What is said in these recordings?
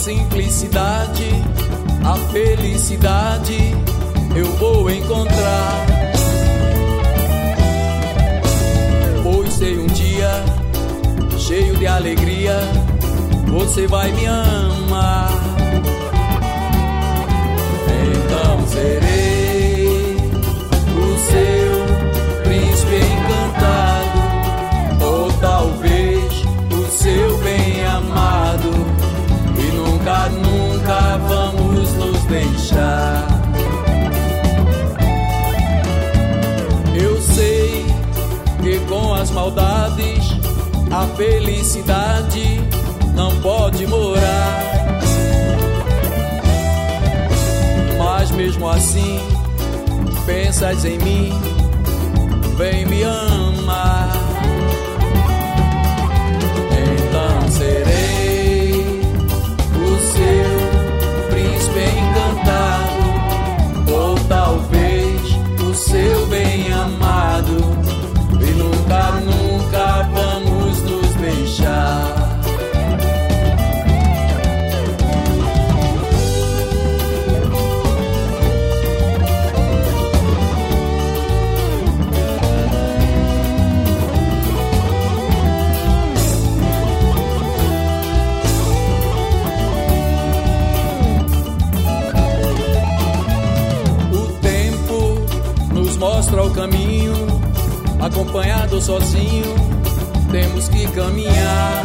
simplicidade, a felicidade eu vou encontrar. Pois sei um dia, cheio de alegria, você vai me amar. A felicidade não pode morar. Mas mesmo assim, pensas em mim, vem me amar. Mostra o caminho, acompanhado sozinho, temos que caminhar.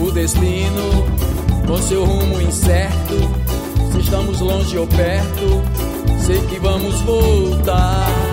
O destino, com seu rumo incerto, se estamos longe ou perto, sei que vamos voltar.